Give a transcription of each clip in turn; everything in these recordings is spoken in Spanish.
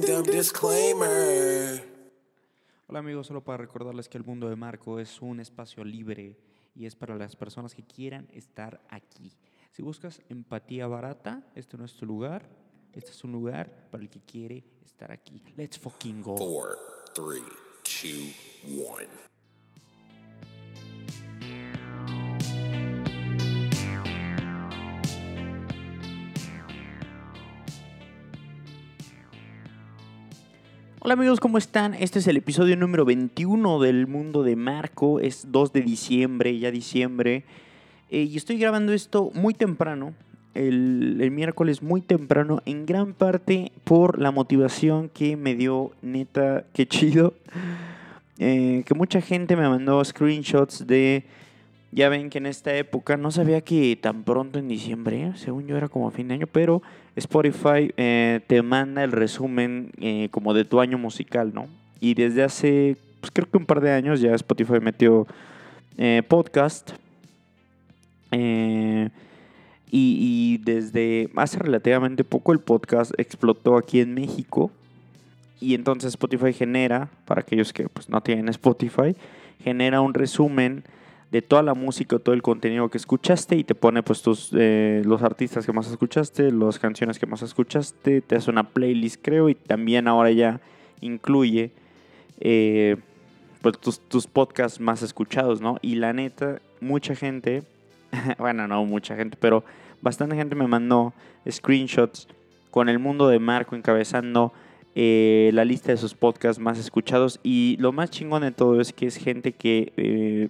disclaimer. Hola amigos, solo para recordarles que el mundo de Marco es un espacio libre y es para las personas que quieran estar aquí. Si buscas empatía barata, este no es tu lugar. Este es un lugar para el que quiere estar aquí. Let's fucking go. Four, three, two, one. Hola amigos, ¿cómo están? Este es el episodio número 21 del mundo de Marco. Es 2 de diciembre, ya diciembre. Eh, y estoy grabando esto muy temprano, el, miércoles muy temprano, en gran parte por la motivación que me dio, neta, qué chido. Eh, que mucha gente me mandó screenshots de... Ya ven que en esta época no sabía que tan pronto en diciembre, según yo era como fin de año, pero Spotify eh, te manda el resumen eh, como de tu año musical, ¿no? Y desde hace, pues creo que un par de años ya Spotify metió eh, podcast. Eh, y, y desde hace relativamente poco el podcast explotó aquí en México. Y entonces Spotify genera, para aquellos que pues, no tienen Spotify, genera un resumen de toda la música, todo el contenido que escuchaste y te pone pues tus, eh, los artistas que más escuchaste, las canciones que más escuchaste, te hace una playlist creo y también ahora ya incluye eh, pues tus, tus podcasts más escuchados, ¿no? Y la neta, mucha gente, bueno, no mucha gente, pero bastante gente me mandó screenshots con el mundo de Marco encabezando eh, la lista de sus podcasts más escuchados y lo más chingón de todo es que es gente que eh,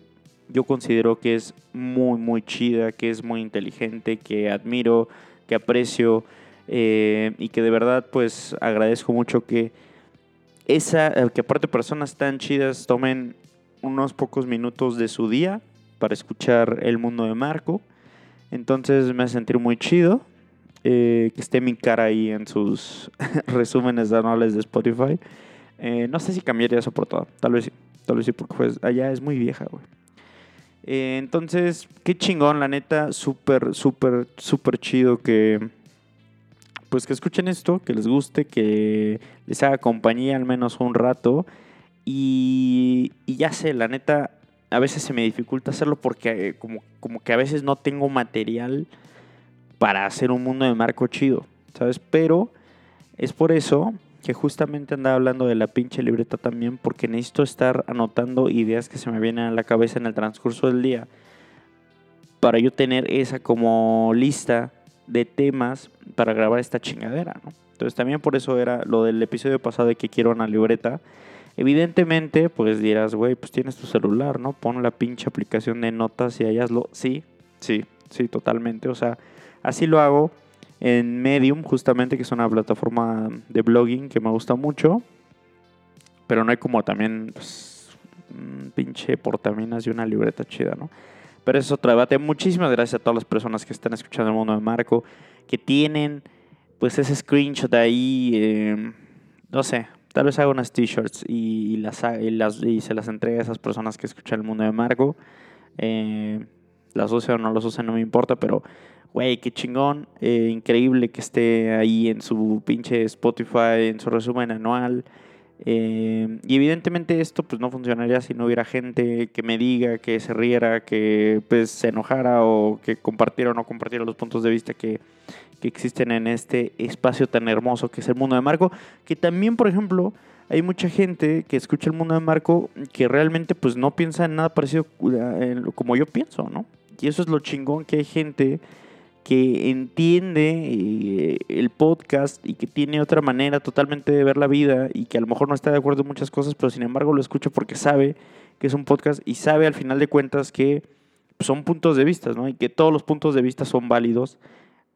yo considero que es muy, muy chida, que es muy inteligente, que admiro, que aprecio eh, y que de verdad pues agradezco mucho que esa, eh, que aparte personas tan chidas tomen unos pocos minutos de su día para escuchar el mundo de Marco. Entonces me hace sentir muy chido eh, que esté mi cara ahí en sus resúmenes anuales de Spotify. Eh, no sé si cambiaría eso por todo. Tal vez sí. Tal vez sí, porque pues allá es muy vieja, güey. Eh, entonces, qué chingón, la neta, súper, súper, súper chido que, pues que escuchen esto, que les guste, que les haga compañía al menos un rato. Y, y ya sé, la neta, a veces se me dificulta hacerlo porque eh, como, como que a veces no tengo material para hacer un mundo de marco chido, ¿sabes? Pero es por eso que justamente andaba hablando de la pinche libreta también porque necesito estar anotando ideas que se me vienen a la cabeza en el transcurso del día para yo tener esa como lista de temas para grabar esta chingadera, ¿no? Entonces también por eso era lo del episodio pasado de que quiero una libreta. Evidentemente, pues dirás, güey, pues tienes tu celular, ¿no? Pon la pinche aplicación de notas y hayaslo. Sí, sí, sí, totalmente. O sea, así lo hago en Medium, justamente, que es una plataforma de blogging que me gusta mucho. Pero no hay como también pues, un pinche portaminas y una libreta chida, ¿no? Pero eso es otro debate. Muchísimas gracias a todas las personas que están escuchando el mundo de Marco, que tienen pues ese screenshot ahí, eh, no sé, tal vez haga unas t-shirts y, las, y se las entregue a esas personas que escuchan el mundo de Marco. Eh, las usen o no las usen, no me importa, pero güey, qué chingón, eh, increíble que esté ahí en su pinche Spotify, en su resumen anual. Eh, y evidentemente esto pues no funcionaría si no hubiera gente que me diga, que se riera, que pues se enojara o que compartiera o no compartiera los puntos de vista que, que existen en este espacio tan hermoso que es el mundo de Marco. Que también, por ejemplo, hay mucha gente que escucha el mundo de Marco que realmente pues no piensa en nada parecido eh, como yo pienso, ¿no? Y eso es lo chingón que hay gente que entiende eh, el podcast y que tiene otra manera totalmente de ver la vida y que a lo mejor no está de acuerdo en muchas cosas, pero sin embargo lo escucha porque sabe que es un podcast y sabe al final de cuentas que son puntos de vista, ¿no? Y que todos los puntos de vista son válidos,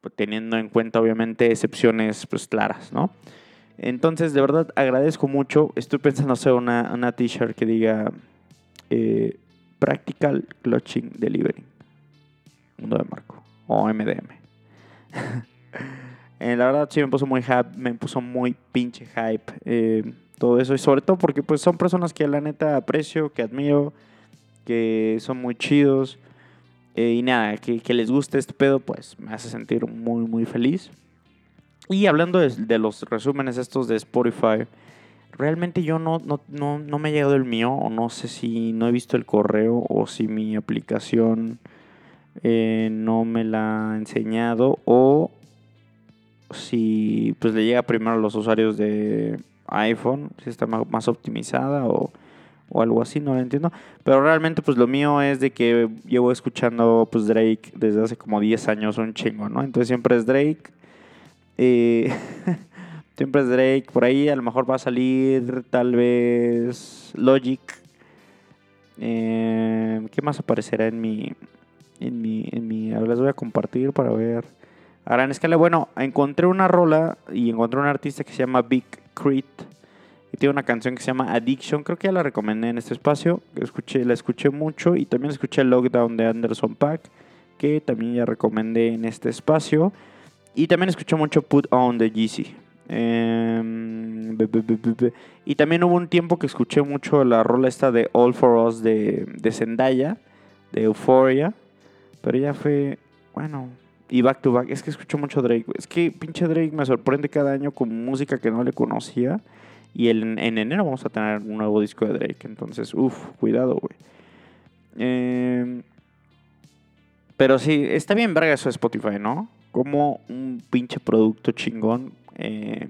pues, teniendo en cuenta obviamente excepciones pues claras, ¿no? Entonces, de verdad, agradezco mucho. Estoy pensando hacer una, una t-shirt que diga eh, Practical Clutching Delivery. Mundo de Marco. O MDM. Eh, la verdad sí me puso muy hype, me puso muy pinche hype eh, todo eso. Y sobre todo porque pues son personas que la neta aprecio, que admiro, que son muy chidos. eh, y nada, que, les guste este pedo, pues me hace sentir muy, muy feliz. Y hablando de, de los resúmenes estos de Spotify, realmente yo no, no, no, no me ha llegado el mío, o no sé si no he visto el correo, o si mi aplicación eh, no me la ha enseñado, o si pues le llega primero a los usuarios de iPhone, si está más optimizada o, o algo así, no lo entiendo. Pero realmente pues lo mío es de que llevo escuchando pues Drake desde hace como 10 años un chingo, ¿no? Entonces siempre es Drake. eh, siempre es Drake. Por ahí a lo mejor va a salir tal vez Logic. Eh, ¿Qué más aparecerá en mi... En mi, en mi, ahora les voy a compartir para ver. A gran escala, bueno, encontré una rola y encontré un artista que se llama Big Crit. Y tiene una canción que se llama Addiction. Creo que ya la recomendé en este espacio. Escuché, la escuché mucho. Y también escuché Lockdown de Anderson Pack. Que también ya recomendé en este espacio. Y también escuché mucho Put On de Yeezy. Em, y también hubo un tiempo que escuché mucho la rola esta de All For Us de Zendaya. De Euphoria. Pero ya fue, bueno, y back to back. Es que escucho mucho Drake. Es que pinche Drake me sorprende cada año con música que no le conocía. Y el- en enero vamos a tener un nuevo disco de Drake. Entonces, uff, cuidado, güey. Eh, pero sí, está bien verga eso de Spotify, ¿no? Como un pinche producto chingón eh,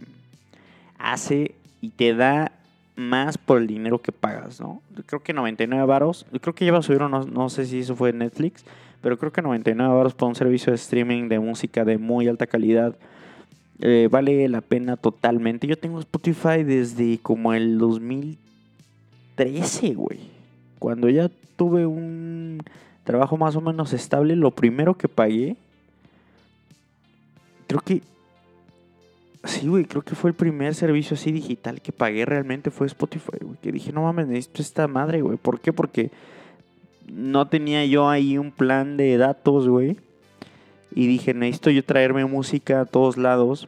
hace y te da más por el dinero que pagas, ¿no? Creo que 99 varos. Creo que ya va a subir, no, no sé si eso fue Netflix, pero creo que 99 varos por un servicio de streaming de música de muy alta calidad eh, vale la pena totalmente. Yo tengo Spotify desde como el 2013, güey. Cuando ya tuve un trabajo más o menos estable, lo primero que pagué, creo que Sí, güey, creo que fue el primer servicio así digital que pagué realmente fue Spotify, güey. Que dije, no mames, necesito esta madre, güey. ¿Por qué? Porque no tenía yo ahí un plan de datos, güey. Y dije, necesito yo traerme música a todos lados.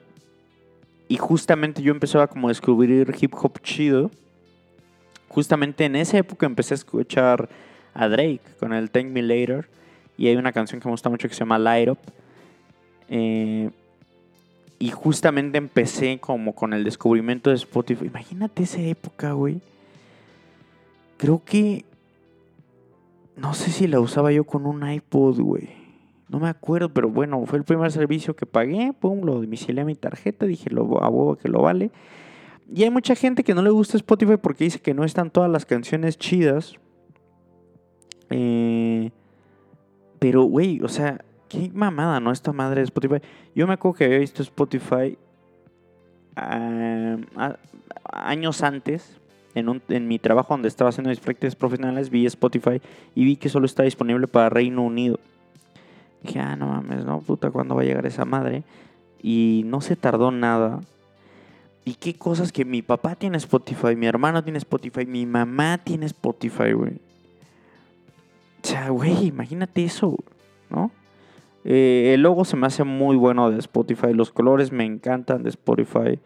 Y justamente yo empezaba como a descubrir hip hop chido. Justamente en esa época empecé a escuchar a Drake con el Thank Me Later. Y hay una canción que me gusta mucho que se llama Light Up. Eh, y justamente empecé como con el descubrimiento de Spotify. Imagínate esa época, güey. Creo que... No sé si la usaba yo con un iPod, güey. No me acuerdo, pero bueno, fue el primer servicio que pagué. Pum, lo domicilié a mi tarjeta. Dije, lo, a huevo que lo vale. Y hay mucha gente que no le gusta Spotify porque dice que no están todas las canciones chidas. Eh, pero, güey, o sea, qué mamada, ¿no? Esta madre de Spotify. Yo me acuerdo que había visto Spotify ah, años antes. En, mi trabajo donde estaba haciendo mis profesionales, vi Spotify y vi que solo está disponible para Reino Unido. Dije, ah, no mames, no, puta, ¿cuándo va a llegar esa madre? Y no se tardó nada. Y qué cosas que mi papá tiene Spotify, mi hermano tiene Spotify, mi mamá tiene Spotify, güey. O sea, güey, imagínate eso, ¿no? Eh, el logo se me hace muy bueno de Spotify. Los colores me encantan de Spotify.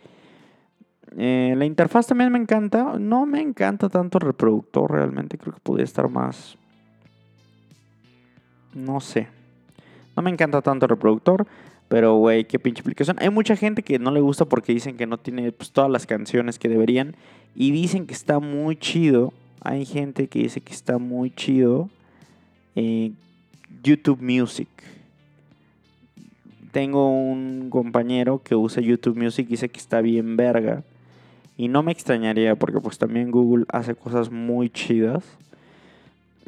Eh, la interfaz también me encanta. No me encanta tanto el reproductor realmente. Creo que podría estar más. No sé. No me encanta tanto el reproductor. Pero, güey, qué pinche aplicación. Hay mucha gente que no le gusta porque dicen que no tiene pues, todas las canciones que deberían. Y dicen que está muy chido. Hay gente que dice que está muy chido. eh, YouTube Music. Tengo un compañero que usa YouTube Music y dice que está bien verga. Y no me extrañaría porque pues también Google hace cosas muy chidas.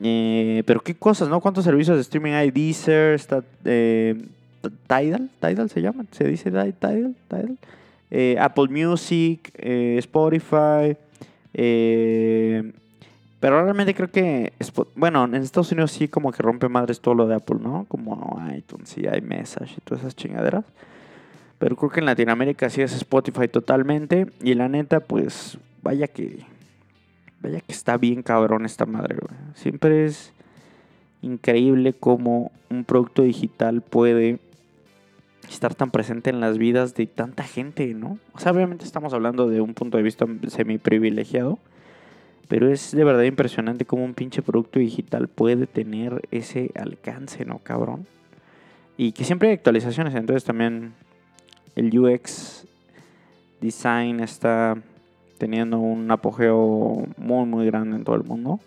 Eh, pero qué cosas, ¿no? ¿Cuántos servicios de streaming hay? Deezer, está eh, Tidal, Tidal se llama, se dice Ti- Tidal, Tidal. Eh, Apple Music, eh, Spotify. pero realmente creo que, bueno, en Estados Unidos sí como que rompe madres todo lo de Apple, ¿no? Como iTunes y iMessage y todas esas chingaderas. Pero creo que en Latinoamérica sí es Spotify totalmente. Y la neta, pues, vaya que, vaya que está bien cabrón esta madre, güey. Siempre es increíble cómo un producto digital puede estar tan presente en las vidas de tanta gente, ¿no? O sea, obviamente estamos hablando de un punto de vista semi privilegiado. Pero es de verdad impresionante cómo un pinche producto digital puede tener ese alcance, ¿no, cabrón? Y que siempre hay actualizaciones, entonces también el UX design está teniendo un apogeo muy muy grande en todo el mundo.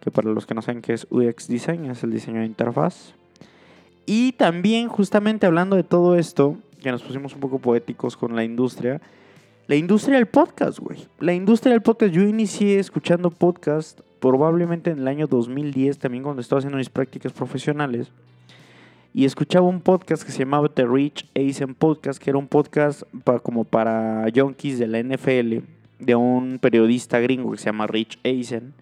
Que para los que no saben qué es UX design, es el diseño de interfaz. Y también justamente hablando de todo esto, que nos pusimos un poco poéticos con la industria, la industria del podcast, güey. La industria del podcast, yo inicié escuchando podcast probablemente en el año 2010, también cuando estaba haciendo mis prácticas profesionales. Y escuchaba un podcast que se llamaba The Rich Eisen Podcast, que era un podcast como para junkies de la NFL, de un periodista gringo que se llama Rich Eisen,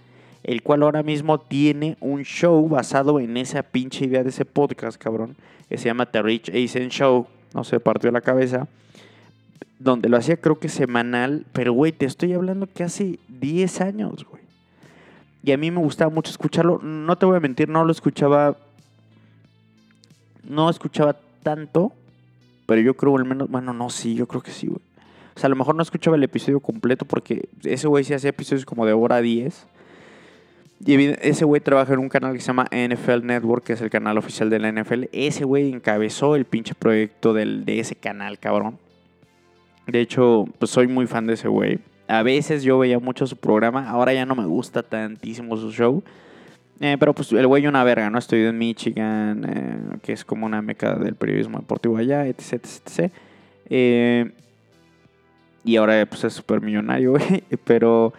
el cual ahora mismo tiene un show basado en esa pinche idea de ese podcast, cabrón, que se llama The Rich Eisen Show, no se partió la cabeza donde lo hacía creo que semanal, pero güey, te estoy hablando que hace 10 años, güey. Y a mí me gustaba mucho escucharlo, no te voy a mentir, no lo escuchaba, no escuchaba tanto, pero yo creo al menos, bueno, no, sí, yo creo que sí, güey. O sea, a lo mejor no escuchaba el episodio completo porque ese güey sí hacía episodios como de hora 10. Y ese güey trabaja en un canal que se llama NFL Network, que es el canal oficial de la NFL. Ese güey encabezó el pinche proyecto del, de ese canal, cabrón. De hecho, pues soy muy fan de ese güey. A veces yo veía mucho su programa, ahora ya no me gusta tantísimo su show. Eh, pero pues el güey una verga, ¿no? Estoy en Michigan, eh, que es como una meca del periodismo deportivo allá, etc, etc, eh, y ahora pues es súper millonario, güey. Pero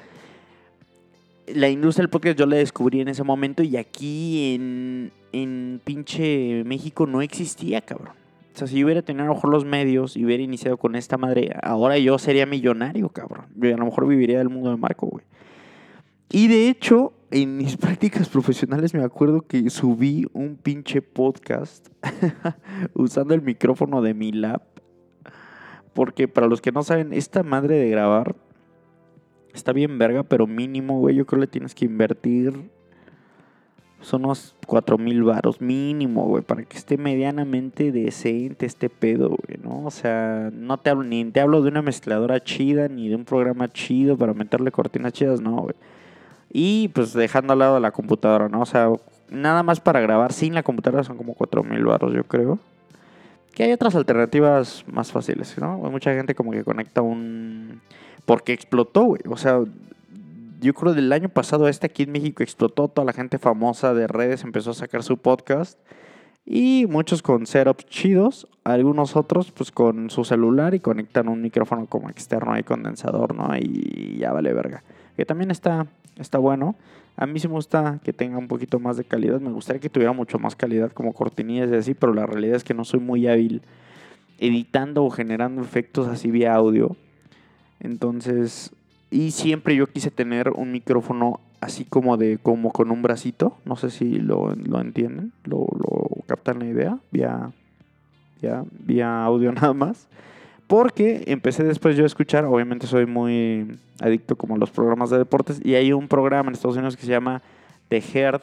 la industria del podcast yo la descubrí en ese momento y aquí en, en pinche México no existía, cabrón. O sea, si yo hubiera tenido a lo mejor los medios y hubiera iniciado con esta madre, ahora yo sería millonario, cabrón. Yo a lo mejor viviría del mundo de Marco, güey. Y de hecho, en mis prácticas profesionales me acuerdo que subí un pinche podcast usando el micrófono de mi lab. Porque para los que no saben, esta madre de grabar está bien verga, pero mínimo, güey, yo creo que le tienes que invertir son unos 4 mil varos mínimo, güey, para que esté medianamente decente este pedo, güey, ¿no? O sea, no te hablo, ni te hablo de una mezcladora chida, ni de un programa chido para meterle cortinas chidas, no, güey. Y pues dejando al lado la computadora, ¿no? O sea, nada más para grabar sin la computadora son como 4 mil varos, yo creo. Que hay otras alternativas más fáciles, ¿no? Hay mucha gente como que conecta un... Porque explotó, güey. O sea, yo creo del año pasado este aquí en México explotó, toda la gente famosa de redes empezó a sacar su podcast y muchos con setups chidos, algunos otros pues con su celular y conectan un micrófono como externo ahí condensador, ¿no? Y ya vale verga. Que también está, está bueno. A mí sí me gusta que tenga un poquito más de calidad. Me gustaría que tuviera mucho más calidad como cortinillas y así, pero la realidad es que no soy muy hábil editando o generando efectos así vía audio. Entonces, y siempre yo quise tener un micrófono así como de como con un bracito. No sé si lo, entienden, lo, lo, captan la idea, vía, vía, vía audio nada más. Porque empecé después yo a escuchar, obviamente soy muy adicto como a los programas de deportes, y hay un programa en Estados Unidos que se llama The Herd,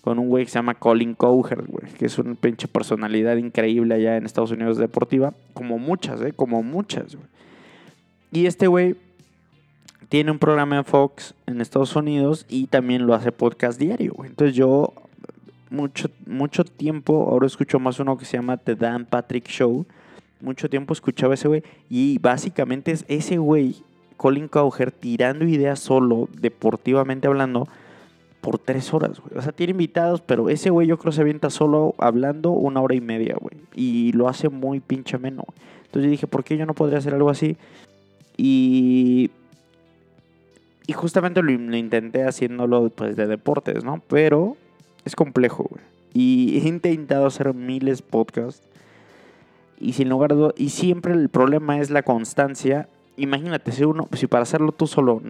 con un güey que se llama Colin Cowherd, güey, que es una pinche personalidad increíble allá en Estados Unidos deportiva, como muchas, ¿eh? Como muchas, güey. Y este güey tiene un programa en Fox en Estados Unidos y también lo hace podcast diario. Entonces yo mucho, mucho tiempo, ahora escucho más uno que se llama The Dan Patrick Show. Mucho tiempo escuchaba ese güey y básicamente es ese güey, Colin Cowher, tirando ideas solo, deportivamente hablando, por tres horas, güey. O sea, tiene invitados, pero ese güey yo creo se avienta solo hablando una hora y media, güey. Y lo hace muy pinche menos. Entonces yo dije, ¿por qué yo no podría hacer algo así? Y y justamente lo, intenté haciéndolo pues de deportes, ¿no? Pero es complejo, güey. Y he intentado hacer miles podcasts. Y sin lugar a y siempre el problema es la constancia. Imagínate, si uno, si para hacerlo tú solo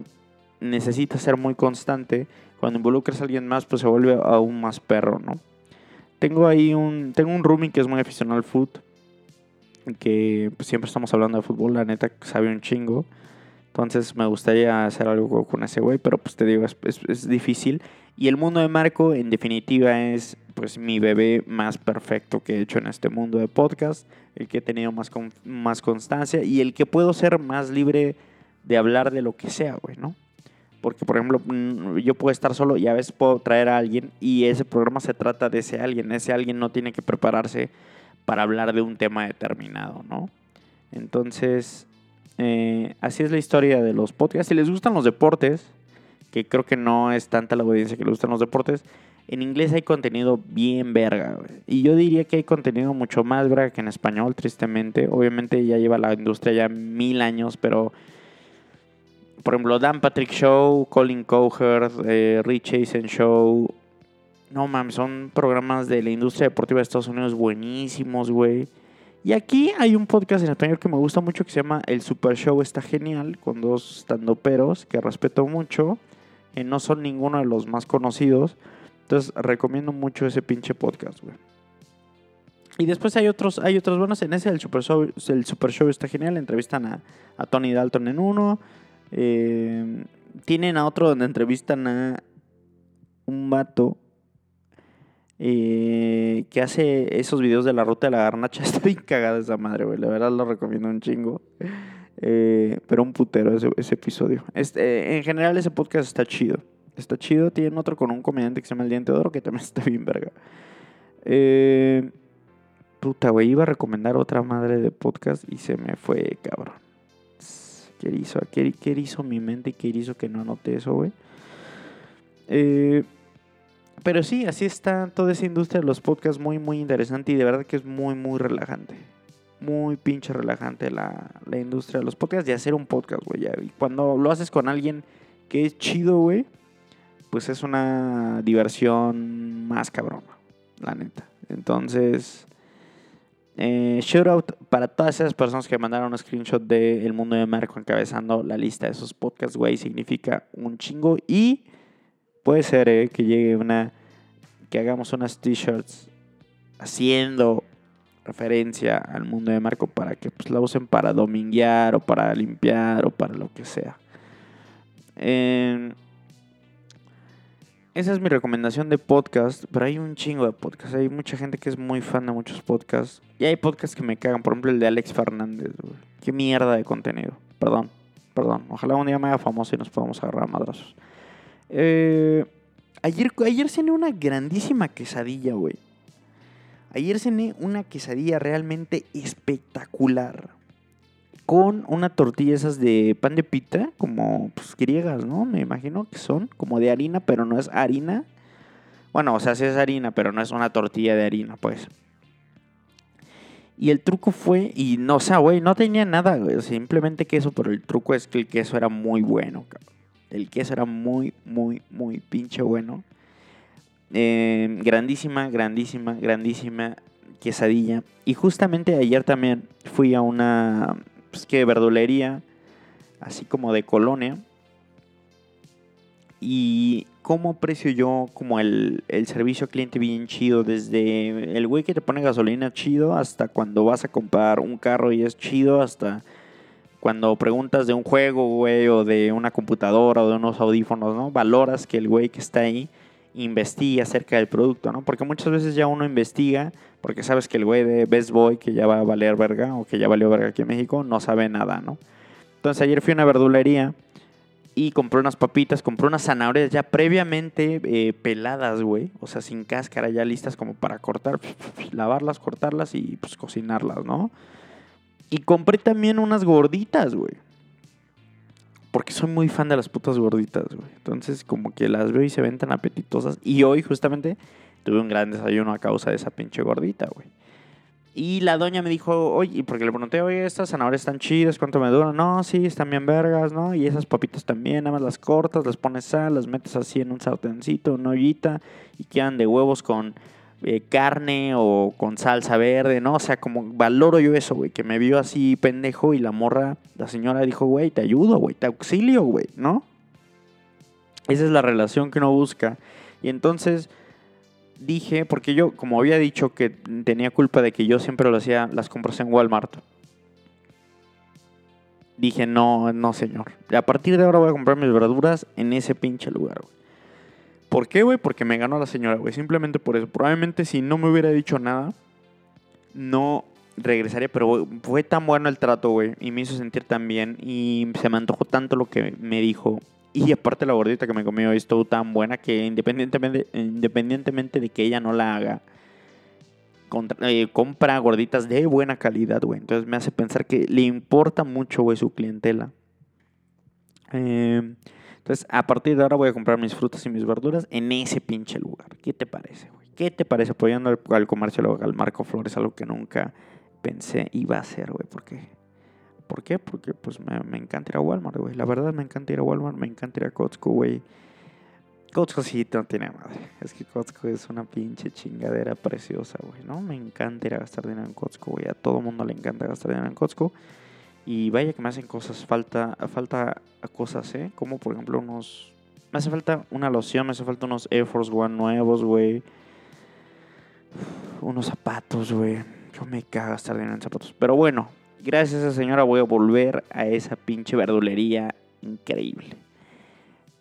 necesitas ser muy constante, cuando involucras a alguien más, pues se vuelve aún más perro, ¿no? Tengo ahí un, tengo un roomie que es muy aficionado al fútbol, que pues, siempre estamos hablando de fútbol, la neta sabe un chingo. Entonces me gustaría hacer algo con ese güey, pero pues te digo, es, difícil. Y el mundo de Marco, en definitiva, es pues mi bebé más perfecto que he hecho en este mundo de podcast, el que he tenido más, más constancia y el que puedo ser más libre de hablar de lo que sea, güey, ¿no? Porque, por ejemplo, mm, yo puedo estar solo y a veces puedo traer a alguien y ese programa se trata de ese alguien. Ese alguien no tiene que prepararse para hablar de un tema determinado, ¿no? Entonces, eh, así es la historia de los podcasts. Si les gustan los deportes, que creo que no es tanta la audiencia que les gustan los deportes, en inglés hay contenido bien verga, güey. Y yo diría que hay contenido mucho más verga que en español, tristemente. Obviamente ya lleva la industria ya mil años, pero... Por ejemplo, Dan Patrick Show, Colin Cowherd, eh, Rich Eisen Show. No mames, son programas de la industria deportiva de Estados Unidos buenísimos, güey. Y aquí hay un podcast en español que me gusta mucho que se llama El Super Show está genial, con dos standuperos que respeto mucho. No son ninguno de los más conocidos. Entonces recomiendo mucho ese pinche podcast, güey. Y después hay otros, hay otros buenos. En ese el Super Show, el Super Show está genial. Entrevistan a, a Tony Dalton en uno. Eh, tienen a otro donde entrevistan a un vato eh, que hace esos videos de la ruta de la garnacha. Está bien cagada esa madre, güey. La verdad lo recomiendo un chingo. Eh, pero un putero ese, episodio. Este, en general ese podcast está chido. Está chido. Tienen otro con un comediante que se llama El Diente de Oro que también está bien verga. Eh, puta, güey. Iba a recomendar otra madre de podcast y se me fue, cabrón. ¿Qué hizo? ¿Qué, qué hizo mi mente y qué hizo que no anoté eso, güey? Eh, pero sí, así está toda esa industria de los podcasts muy, muy interesante y de verdad que es muy, muy relajante. Muy pinche relajante la, la industria de los podcasts y hacer un podcast, güey. Y cuando lo haces con alguien que es chido, güey, pues es una diversión más cabrona, la neta. Entonces, eh, shout out para todas esas personas que mandaron un screenshot de El Mundo de Marco encabezando la lista de esos podcasts, güey. Significa un chingo y puede ser eh, que llegue una, que hagamos unas t-shirts haciendo referencia al mundo de Marco para que pues, la usen para dominguear o para limpiar o para lo que sea. Eh, esa es mi recomendación de podcast, pero hay un chingo de podcasts. Hay mucha gente que es muy fan de muchos podcasts. Y hay podcasts que me cagan. Por ejemplo, el de Alex Fernández. güey. Qué mierda de contenido. Perdón, perdón. Ojalá un día me haga famoso y nos podamos agarrar a madrazos. Eh, ayer, ayer cené una grandísima quesadilla, güey. Ayer cené una quesadilla realmente espectacular. Con una tortilla esas de pan de pita, como pues, griegas, ¿no? Me imagino que son, como de harina, pero no es harina. Bueno, o sea, sí es harina, pero no es una tortilla de harina, pues. Y el truco fue, y no, o sea, güey, no tenía nada, güey, simplemente queso, pero el truco es que el queso era muy bueno, cabrón. El queso era muy, muy, muy pinche bueno. Eh, grandísima, grandísima, grandísima quesadilla. Y justamente ayer también fui a una, pues que verdulería, así como de colonia. Y cómo aprecio yo como el, el servicio cliente bien chido, desde el güey que te pone gasolina chido hasta cuando vas a comprar un carro y es chido, hasta cuando preguntas de un juego, güey, o de una computadora o de unos audífonos, ¿no? Valoras que el güey que está ahí investigue acerca del producto, ¿no? Porque muchas veces ya uno investiga porque sabes que el güey de Best Boy que ya va a valer verga o que ya valió verga aquí en México no sabe nada, ¿no? Entonces ayer fui a una verdulería y compré unas papitas, compré unas zanahorias ya previamente eh, peladas, güey. O sea, sin cáscara, ya listas como para cortar, lavarlas, cortarlas y pues cocinarlas, ¿no? Y compré también unas gorditas, güey. Porque soy muy fan de las putas gorditas, güey. Entonces, como que las veo y se ven tan apetitosas. Y hoy, justamente, tuve un gran desayuno a causa de esa pinche gordita, güey. Y la doña me dijo, oye, porque le pregunté, oye, estas zanahorias están chidas, ¿cuánto me duran? No, sí, están bien vergas, ¿no? Y esas papitas también, nada más las cortas, les pones sal, las metes así en un sartencito, una ollita, y quedan de huevos con eh, carne o con salsa verde, ¿no? O sea, como valoro yo eso, güey, que me vio así pendejo y la morra, la señora dijo, güey, te ayudo, güey, te auxilio, güey, ¿no? Esa es la relación que uno busca. Y entonces dije, porque yo, como había dicho que tenía culpa de que yo siempre lo hacía las compras en Walmart, dije, no, no, señor. A partir de ahora voy a comprar mis verduras en ese pinche lugar, güey. ¿Por qué, güey? Porque me ganó la señora, güey. Simplemente por eso. Probablemente si no me hubiera dicho nada, no regresaría. Pero fue tan bueno el trato, güey. Y me hizo sentir tan bien. Y se me antojó tanto lo que me dijo. Y aparte la gordita que me comió estuvo tan buena que independientemente, independientemente de que ella no la haga, eh, compra gorditas de buena calidad, güey. Entonces me hace pensar que le importa mucho, güey, su clientela. Eh, entonces, a partir de ahora voy a comprar mis frutas y mis verduras en ese pinche lugar. ¿Qué te parece, güey? ¿Qué te parece apoyando al, al comercio local Marco Flores? Algo que nunca pensé iba a hacer, güey. ¿Por qué? ¿Por qué? Porque pues me, me encanta ir a Walmart, güey. La verdad me encanta ir a Walmart, me encanta ir a Costco, güey. Costco sí no tiene madre. Es que Costco es una pinche chingadera preciosa, güey, ¿no? Me encanta ir a gastar dinero en Costco, güey. A todo mundo le encanta gastar dinero en Costco. Y vaya que me hacen cosas, falta, falta cosas, ¿eh? Como por ejemplo unos... Me hace falta una loción, me hace falta unos Air Force One nuevos, güey. Unos zapatos, güey. Yo me cago gastar dinero en zapatos. Pero bueno, gracias a esa señora voy a volver a esa pinche verdulería increíble.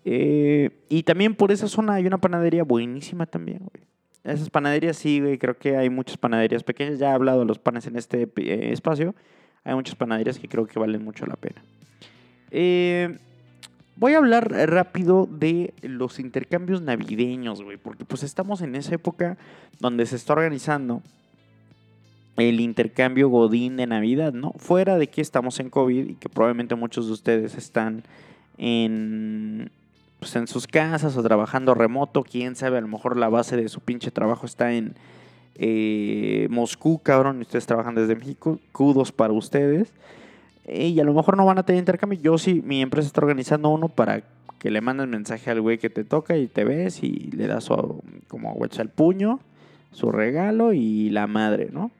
Eh, y también por esa zona hay una panadería buenísima también, güey. Esas panaderías sí, güey. Creo que hay muchas panaderías pequeñas. Ya he hablado de los panes en este eh, espacio. Hay muchas panaderías que creo que valen mucho la pena. Eh, voy a hablar rápido de los intercambios navideños, güey. Porque pues estamos en esa época donde se está organizando el intercambio Godín de Navidad, ¿no? Fuera de que estamos en COVID y que probablemente muchos de ustedes están en, pues, en sus casas o trabajando remoto, quién sabe, a lo mejor la base de su pinche trabajo está en eh, Moscú, cabrón, ustedes trabajan desde México, kudos para ustedes. Y a lo mejor no van a tener intercambio. Yo sí, mi empresa está organizando uno para que le mandes mensaje al güey que te toca y te ves y le das su, como huecha el puño, su regalo y la madre, ¿no?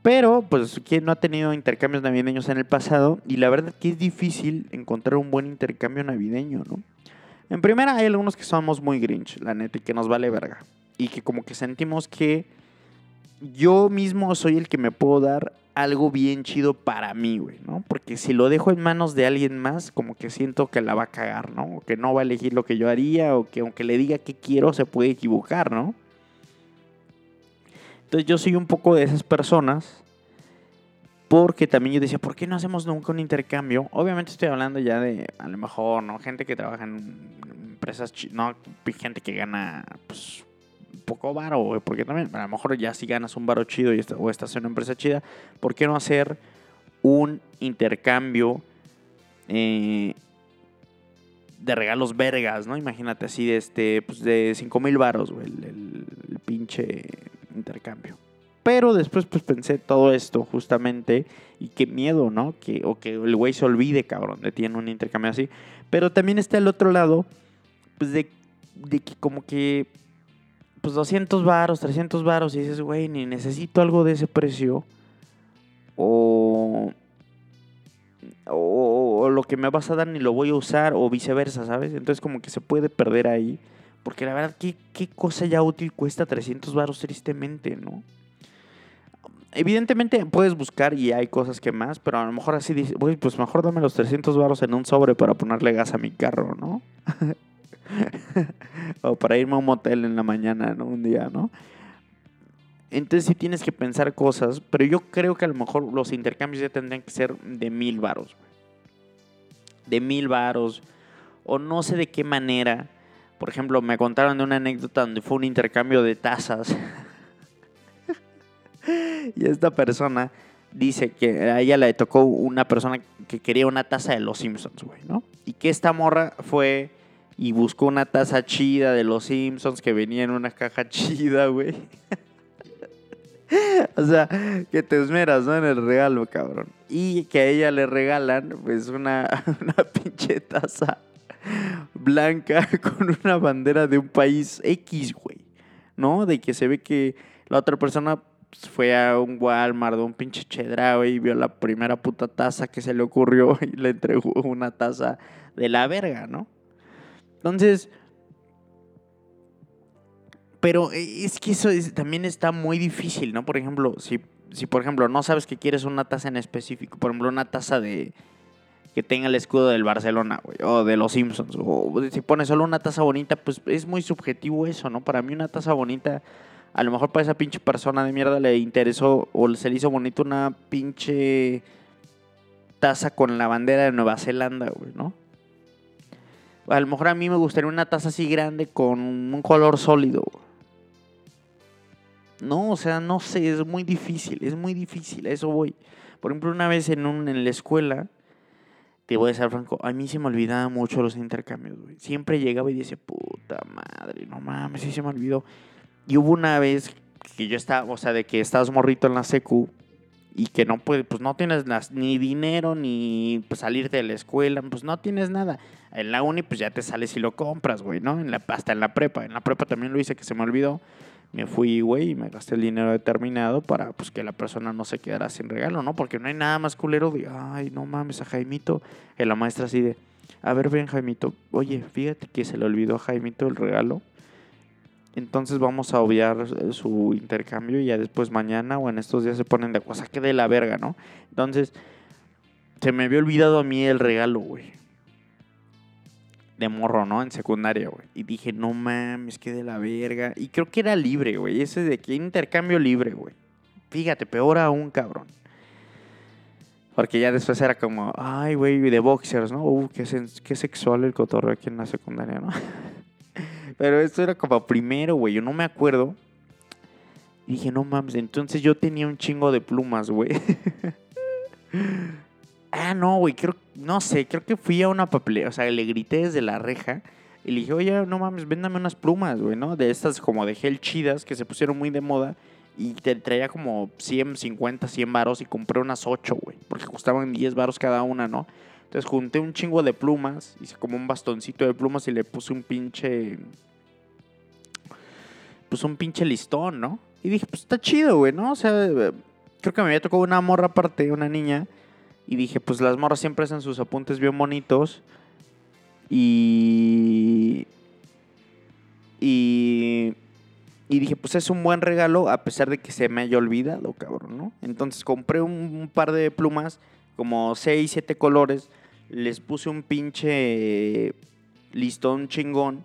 Pero, pues, ¿quién no ha tenido intercambios navideños en el pasado? Y la verdad que es difícil encontrar un buen intercambio navideño, ¿no? En primera, hay algunos que somos muy grinch, la neta, y que nos vale verga. Y que como que sentimos que yo mismo soy el que me puedo dar algo bien chido para mí, güey, ¿no? Porque si lo dejo en manos de alguien más, como que siento que la va a cagar, ¿no? O que no va a elegir lo que yo haría, o que aunque le diga que quiero, se puede equivocar, ¿no? Entonces yo soy un poco de esas personas. Porque también yo decía, ¿por qué no hacemos nunca un intercambio? Obviamente estoy hablando ya de, a lo mejor, ¿no? Gente que trabaja en empresas, no, gente que gana, pues, poco varo, güey, porque también, a lo mejor ya si ganas un varo chido y o estás en una empresa chida, ¿por qué no hacer un intercambio eh, de regalos vergas, ¿no? Imagínate así de este, pues de 5 mil varos, güey, el, el- el pinche intercambio. Pero después pues pensé todo esto justamente y qué miedo, ¿no? Que, o que el güey se olvide, cabrón, de tiene un intercambio así. Pero también está el otro lado, pues de, de que como que, pues 200 varos, 300 varos y dices, güey, ni necesito algo de ese precio. O, o, lo que me vas a dar ni lo voy a usar o viceversa, ¿sabes? Entonces como que se puede perder ahí. Porque la verdad, ¿qué, qué cosa ya útil cuesta 300 varos tristemente, ¿no? Evidentemente puedes buscar y hay cosas que más, pero a lo mejor así dices, güey, pues mejor dame los 300 varos en un sobre para ponerle gas a mi carro, ¿no? o para irme a un motel en la mañana, ¿no? Un día, ¿no? Entonces sí tienes que pensar cosas, pero yo creo que a lo mejor los intercambios ya tendrían que ser de mil varos. De mil varos. O no sé de qué manera. Por ejemplo, me contaron de una anécdota donde fue un intercambio de tazas. y esta persona dice que a ella le tocó una persona que quería una taza de los Simpsons, güey, ¿no? Y que esta morra fue y buscó una taza chida de los Simpsons que venía en una caja chida, güey. O sea, que te esmeras, ¿no? En el regalo, cabrón. Y que a ella le regalan, pues, una, una pinche taza blanca con una bandera de un país X, güey. ¿No? De que se ve que la otra persona pues, fue a un Walmart, de un pinche chedra, güey, y vio la primera puta taza que se le ocurrió y le entregó una taza de la verga, ¿no? Entonces, pero eh, es que eso es- también está muy difícil, ¿no? Por ejemplo, si, si por ejemplo no sabes que quieres una taza en específico, por ejemplo, una taza de que tenga el escudo del Barcelona, güey, o de los Simpsons, o si pones solo una taza bonita, pues es muy subjetivo eso, ¿no? Para mí una taza bonita, a lo mejor para esa pinche persona de mierda le interesó o se le hizo bonito una pinche taza con la bandera de Nueva Zelanda, güey, ¿no? A lo mejor a mí me gustaría una taza así grande con un color sólido. No, o sea, no sé, es muy difícil, es muy difícil, a eso voy. Por ejemplo, una vez en, en la escuela, te voy a ser franco, a mí se me olvidaban mucho los intercambios. Siempre llegaba y decía, puta madre, no mames, sí se me olvidó. Y hubo una vez que yo estaba, o sea, de que estabas morrito en la secu y que no puedes, pues no tienes ni dinero ni pues, salirte de la escuela, pues no tienes nada. En la uni, pues ya te sales y lo compras, güey, ¿no? En la, hasta en la prepa. En la prepa también lo hice que se me olvidó. Me fui, güey, y me gasté el dinero determinado para pues que la persona no se quedara sin regalo, ¿no? Porque no hay nada más culero de, ay, no mames, a Jaimito. Que la maestra así de, a ver, ven, Jaimito, oye, fíjate que se le olvidó a Jaimito el regalo. Entonces vamos a obviar eh, su intercambio y ya después mañana o en estos días se ponen de cosa que de la verga, ¿no? Entonces, se me había olvidado a mí el regalo, güey. De morro, ¿no? En secundaria, güey. Y dije, no mames, que de la verga. Y creo que era libre, güey. Ese de que intercambio libre, güey. Fíjate, peor aún, cabrón. Porque ya después era como, ay, güey, de boxers, ¿no? Uh, qué, qué sexual el cotorreo aquí en la secundaria, ¿no? Pero esto era como primero, güey. Yo no me acuerdo. Y dije, no mames. Entonces yo tenía un chingo de plumas, güey. ah, no, güey. Creo, no sé. Creo que fui a una papelera. O sea, le grité desde la reja. Y le dije, oye, no mames, véndame unas plumas, güey, ¿no? De estas como de gel chidas que se pusieron muy de moda. Y te traía como 100, 50, 100 varos. Y compré unas 8, güey. Porque costaban 10 varos cada una, ¿no? Entonces junté un chingo de plumas, hice como un bastoncito de plumas y le puse un pinche. Pues un pinche listón, ¿no? Y dije, pues está chido, güey, ¿no? O sea, creo que me había tocado una morra aparte, una niña. Y dije, pues las morras siempre hacen sus apuntes bien bonitos. Y. Y. Y dije, pues es un buen regalo, a pesar de que se me haya olvidado, cabrón, ¿no? Entonces compré un, un par de plumas como 6, 7 colores. Les puse un pinche listón chingón.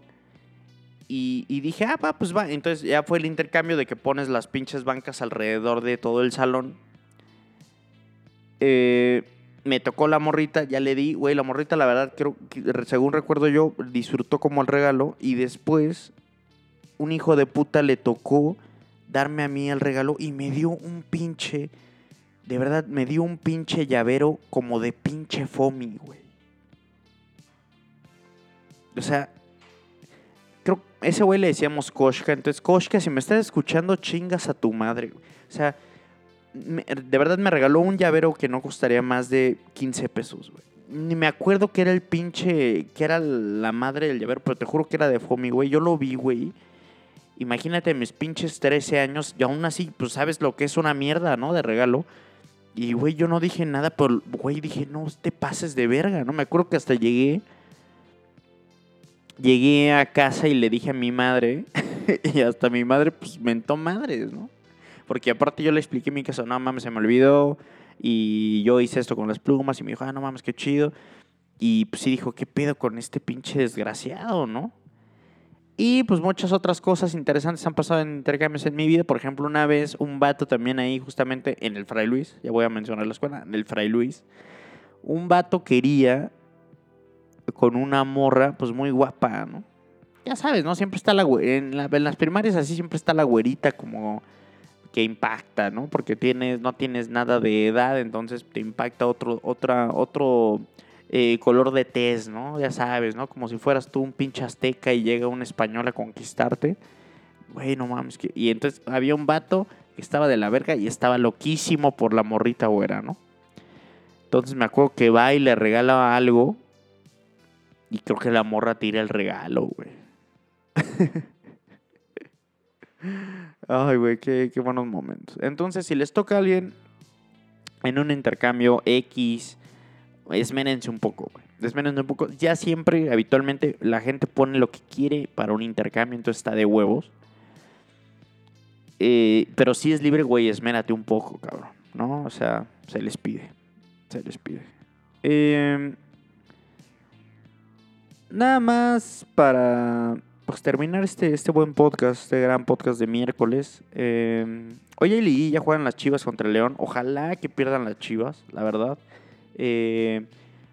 Y, dije, ah, va, pues va. Entonces ya fue el intercambio de que pones las pinches bancas alrededor de todo el salón. Eh, me tocó la morrita, ya le di, güey, la morrita, la verdad, creo según recuerdo yo, disfrutó como el regalo. Y después, un hijo de puta le tocó darme a mí el regalo y me dio un pinche de verdad, me dio un pinche llavero como de pinche foamy, güey. O sea, creo ese güey le decíamos Koshka. Entonces, Koshka, si me estás escuchando, chingas a tu madre. güey. O sea, de verdad me regaló un llavero que no costaría más de 15 pesos, güey. Ni me acuerdo que era el pinche, que era la madre del llavero, pero te juro que era de foamy, güey. Yo lo vi, güey. Imagínate mis pinches 13 años y aún así, pues sabes lo que es una mierda, ¿no? De regalo. Y, güey, yo no dije nada, pero, güey, dije, no te pases de verga, ¿no? Me acuerdo que hasta llegué. Llegué a casa y le dije a mi madre. y hasta mi madre, pues, mentó madres, ¿no? Porque aparte yo le expliqué en mi caso, no mames, se me olvidó. Y yo hice esto con las plumas. Y me dijo, ah, no mames, qué chido. Y pues sí dijo, ¿qué pedo con este pinche desgraciado, no? Y pues muchas otras cosas interesantes han pasado en intercambios en mi vida. Por ejemplo, una vez un vato también ahí justamente en el Fray Luis, ya voy a mencionar la escuela, en el Fray Luis, un vato quería con una morra pues muy guapa, ¿no? Ya sabes, ¿no? Siempre está la en, la- en las primarias así siempre está la güerita como que impacta, ¿no? Porque tienes, no tienes nada de edad, entonces te impacta otro, otra, otro eh, color de tez, ¿no? Ya sabes, ¿no? Como si fueras tú un pinche azteca y llega un español a conquistarte. Güey, no mames. Y entonces había un vato que estaba de la verga y estaba loquísimo por la morrita güera, ¿no? Entonces me acuerdo que va y le regala algo y creo que la morra tira el regalo, güey. Ay, güey, qué, qué buenos momentos. Entonces, si les toca a alguien en un intercambio X, esmérense un poco, güey. Esmérense un poco. Ya siempre, habitualmente, la gente pone lo que quiere para un intercambio, entonces está de huevos. Eh, pero si es libre, güey, esmérate un poco, cabrón. ¿No? O sea, se les pide. Se les pide. Eh, nada más para pues, terminar este, este buen podcast, este gran podcast de miércoles. Eh, hoy hay liguilla, juegan las Chivas contra el León. Ojalá que pierdan las Chivas, la verdad. Eh,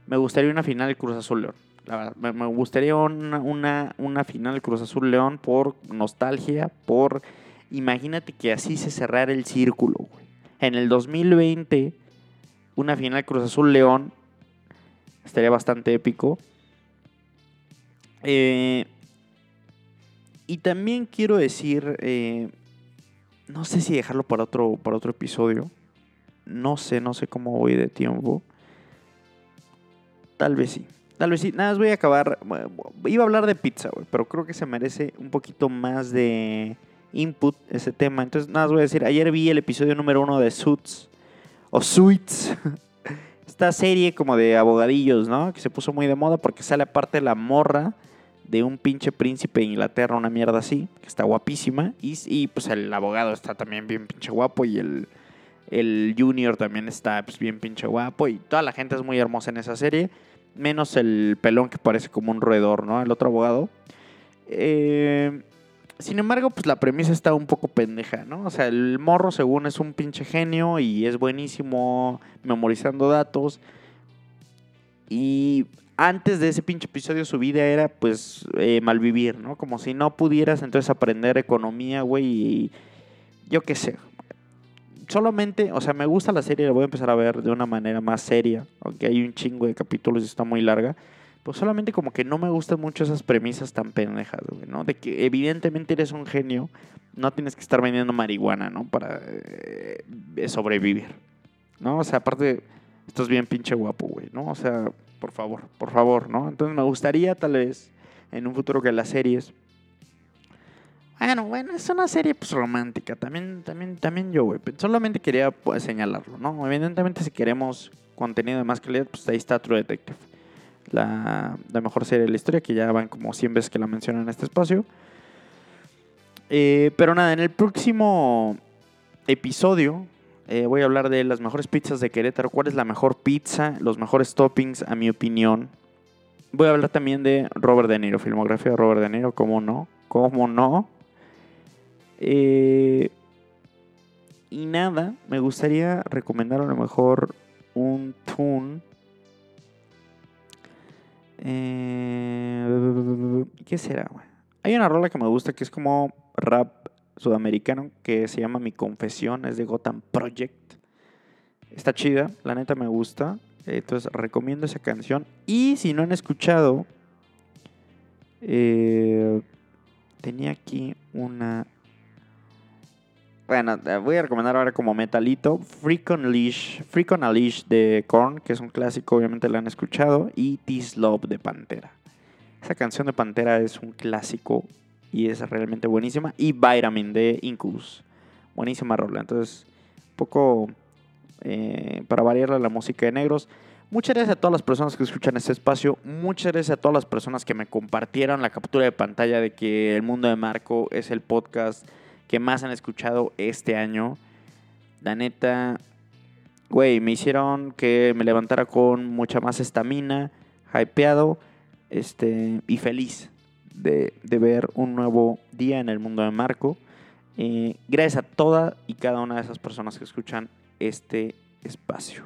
me gustaría una final Cruz Azul León. La verdad, me, gustaría una, una, una final Cruz Azul León por nostalgia, por Imagínate que así se cerrara el círculo. En el 2020, una final Cruz Azul León estaría bastante épico. Eh, y también quiero decir, eh, no sé si dejarlo para otro, para otro episodio. No sé, no sé cómo voy de tiempo. Tal vez sí. Tal vez sí. Nada, más voy a acabar. Iba a hablar de pizza, güey, pero creo que se merece un poquito más de input ese tema. Entonces, nada, más voy a decir. Ayer vi el episodio número uno de Suits. O Suits. Esta serie como de abogadillos, ¿no? Que se puso muy de moda porque sale aparte la morra de un pinche príncipe de Inglaterra, una mierda así, que está guapísima. Y, y pues el abogado está también bien pinche guapo y el, el junior también está pues, bien pinche guapo. Y toda la gente es muy hermosa en esa serie. Menos el pelón que parece como un roedor, ¿no? El otro abogado. Eh, sin embargo, pues la premisa está un poco pendeja, ¿no? O sea, el morro según es un pinche genio y es buenísimo memorizando datos. Y antes de ese pinche episodio su vida era pues eh, malvivir, ¿no? Como si no pudieras entonces aprender economía, güey, y yo qué sé. Solamente, o sea, me gusta la serie, la voy a empezar a ver de una manera más seria, aunque hay un chingo de capítulos y está muy larga. Pues solamente como que no me gustan mucho esas premisas tan pendejas, güey, ¿no? De que evidentemente eres un genio, no tienes que estar vendiendo marihuana, ¿no? Para eh, sobrevivir, ¿no? O sea, aparte, estás bien pinche guapo, güey, ¿no? O sea, por favor, por favor, ¿no? Entonces me gustaría tal vez en un futuro que las series... Bueno, bueno, es una serie pues romántica, también, también, también yo, güey. Solamente quería pues, señalarlo, ¿no? Evidentemente si queremos contenido de más calidad, pues ahí está True Detective la, mejor serie de la historia, que ya van como 100 veces que la mencionan en este espacio. Eh, pero nada, en el próximo episodio eh, voy a hablar de las mejores pizzas de Querétaro, cuál es la mejor pizza, los mejores toppings, a mi opinión. Voy a hablar también de Robert De Niro, filmografía de Robert De Niro, ¿cómo no? ¿Cómo no? Eh, y nada, me gustaría recomendar a lo mejor un tune eh, ¿Qué será, Hay una rola que me gusta que es como rap sudamericano que se llama Mi Confesión, es de Gotham Project. Está chida, la neta me gusta. Entonces recomiendo esa canción. Y si no han escuchado, eh, tenía aquí una bueno, voy a recomendar ahora como metalito Freak on Leash, Freak on a Leash de Korn, que es un clásico, obviamente lo han escuchado, y This Love de Pantera. Esa canción de Pantera es un clásico y es realmente buenísima. Y Vitamin de Incubus, buenísima rola. Entonces, un poco eh, para variarle la música de negros. Muchas gracias a todas las personas que escuchan este espacio. Muchas gracias a todas las personas que me compartieron la captura de pantalla de que El Mundo de Marco es el podcast que más han escuchado este año. La neta, güey, me hicieron que me levantara con mucha más estamina, hypeado este, y feliz de, ver un nuevo día en el mundo de Marco. Eh, gracias a toda y cada una de esas personas que escuchan este espacio.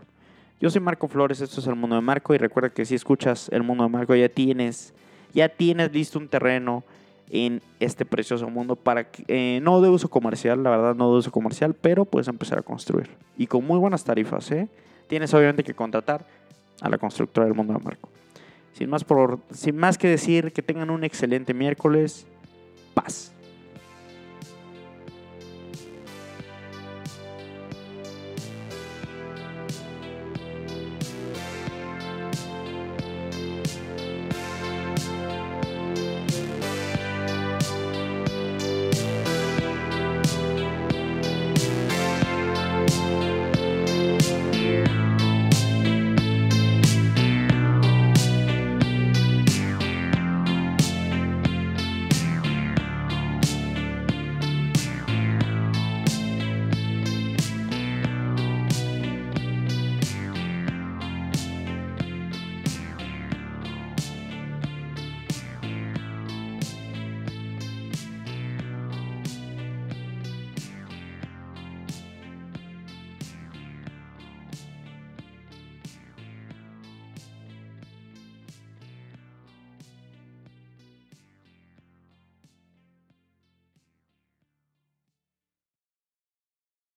Yo soy Marco Flores, esto es el mundo de Marco y recuerda que si escuchas el mundo de Marco ya tienes, ya tienes listo un terreno en este precioso mundo para eh, no de uso comercial, la verdad no de uso comercial, pero puedes empezar a construir. Y con muy buenas tarifas, ¿eh? Tienes obviamente que contratar a la constructora del mundo de Marco. Sin más, por, sin más que decir, que tengan un excelente miércoles. Paz.